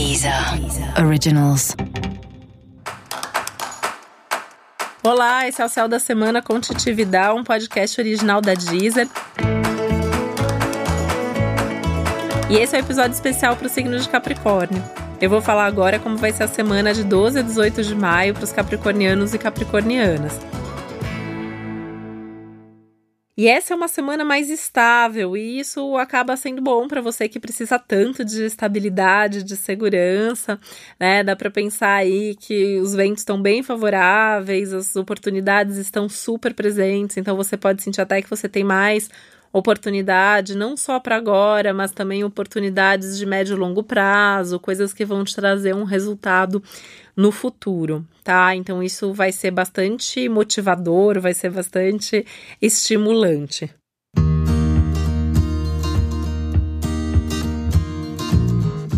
Deezer Originals. Olá, esse é o Céu da Semana com Titi Vidal, um podcast original da Deezer. E esse é o um episódio especial para o signo de Capricórnio. Eu vou falar agora como vai ser a semana de 12 a 18 de maio para os capricornianos e capricornianas. E essa é uma semana mais estável, e isso acaba sendo bom para você que precisa tanto de estabilidade, de segurança, né? Dá para pensar aí que os ventos estão bem favoráveis, as oportunidades estão super presentes, então você pode sentir até que você tem mais oportunidade, não só para agora, mas também oportunidades de médio e longo prazo, coisas que vão te trazer um resultado no futuro, tá? Então isso vai ser bastante motivador, vai ser bastante estimulante.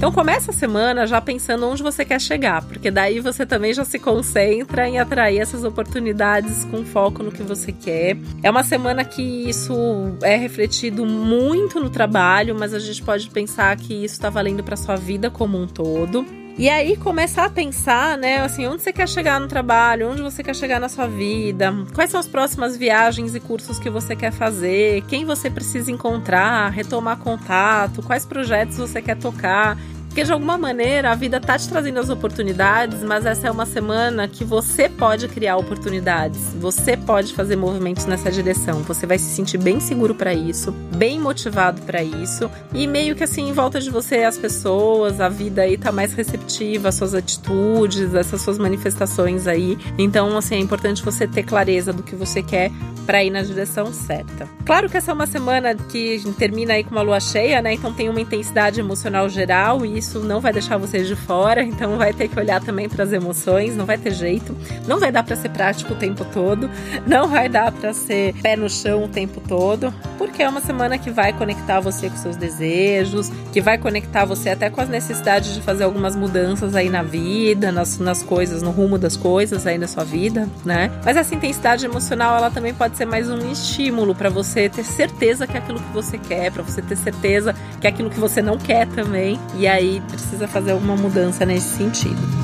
Então começa a semana já pensando onde você quer chegar, porque daí você também já se concentra em atrair essas oportunidades com foco no que você quer. É uma semana que isso é refletido muito no trabalho, mas a gente pode pensar que isso está valendo para sua vida como um todo. E aí começar a pensar, né, assim, onde você quer chegar no trabalho, onde você quer chegar na sua vida, quais são as próximas viagens e cursos que você quer fazer, quem você precisa encontrar, retomar contato, quais projetos você quer tocar. Porque de alguma maneira a vida tá te trazendo as oportunidades, mas essa é uma semana que você pode criar oportunidades. Você pode fazer movimentos nessa direção. Você vai se sentir bem seguro para isso, bem motivado para isso e meio que assim em volta de você as pessoas, a vida aí tá mais receptiva, as suas atitudes, essas suas manifestações aí. Então, assim, é importante você ter clareza do que você quer para ir na direção certa. Claro que essa é uma semana que termina aí com uma lua cheia, né? Então tem uma intensidade emocional geral e isso não vai deixar vocês de fora, então vai ter que olhar também para as emoções, não vai ter jeito. Não vai dar para ser prático o tempo todo, não vai dar para ser pé no chão o tempo todo, porque é uma semana que vai conectar você com seus desejos, que vai conectar você até com as necessidades de fazer algumas mudanças aí na vida, nas, nas coisas, no rumo das coisas aí na sua vida, né? Mas essa intensidade emocional, ela também pode ser mais um estímulo para você ter certeza que é aquilo que você quer, para você ter certeza que é aquilo que você não quer também. E aí precisa fazer alguma mudança nesse sentido.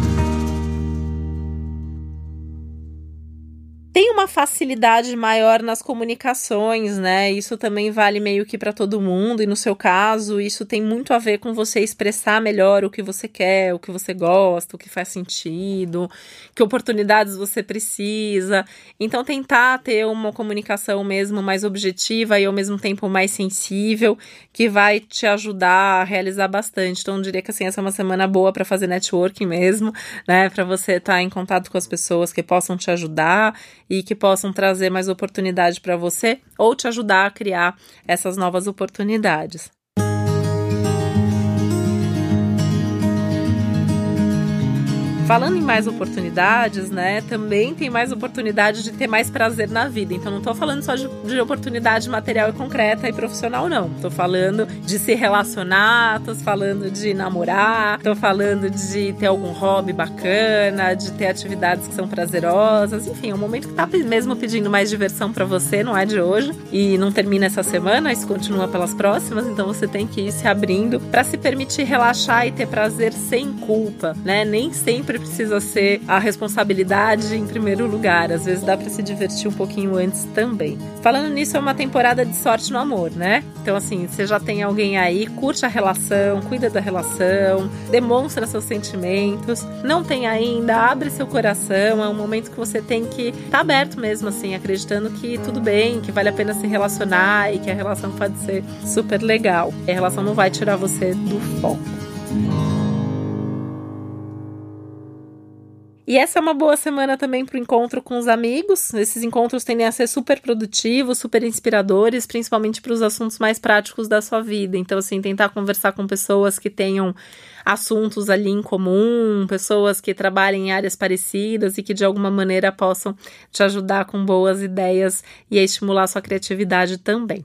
Uma facilidade maior nas comunicações, né? Isso também vale meio que para todo mundo, e no seu caso, isso tem muito a ver com você expressar melhor o que você quer, o que você gosta, o que faz sentido, que oportunidades você precisa. Então, tentar ter uma comunicação mesmo mais objetiva e ao mesmo tempo mais sensível, que vai te ajudar a realizar bastante. Então, eu diria que assim, essa é uma semana boa para fazer networking mesmo, né? Para você estar tá em contato com as pessoas que possam te ajudar e que possam trazer mais oportunidade para você ou te ajudar a criar essas novas oportunidades. Falando em mais oportunidades, né? Também tem mais oportunidade de ter mais prazer na vida. Então não tô falando só de, de oportunidade material e concreta e profissional, não. Tô falando de se relacionar, tô falando de namorar, tô falando de ter algum hobby bacana, de ter atividades que são prazerosas. Enfim, é um momento que tá mesmo pedindo mais diversão para você, não é de hoje. E não termina essa semana, isso continua pelas próximas. Então você tem que ir se abrindo para se permitir relaxar e ter prazer sem culpa, né? Nem sempre sempre precisa ser a responsabilidade em primeiro lugar. Às vezes dá para se divertir um pouquinho antes também. Falando nisso, é uma temporada de sorte no amor, né? Então, assim, você já tem alguém aí, curte a relação, cuida da relação, demonstra seus sentimentos. Não tem ainda, abre seu coração. É um momento que você tem que estar tá aberto mesmo, assim, acreditando que tudo bem, que vale a pena se relacionar e que a relação pode ser super legal. E a relação não vai tirar você do foco. E essa é uma boa semana também para o encontro com os amigos. Esses encontros tendem a ser super produtivos, super inspiradores, principalmente para os assuntos mais práticos da sua vida. Então, assim, tentar conversar com pessoas que tenham assuntos ali em comum, pessoas que trabalhem em áreas parecidas e que de alguma maneira possam te ajudar com boas ideias e estimular sua criatividade também.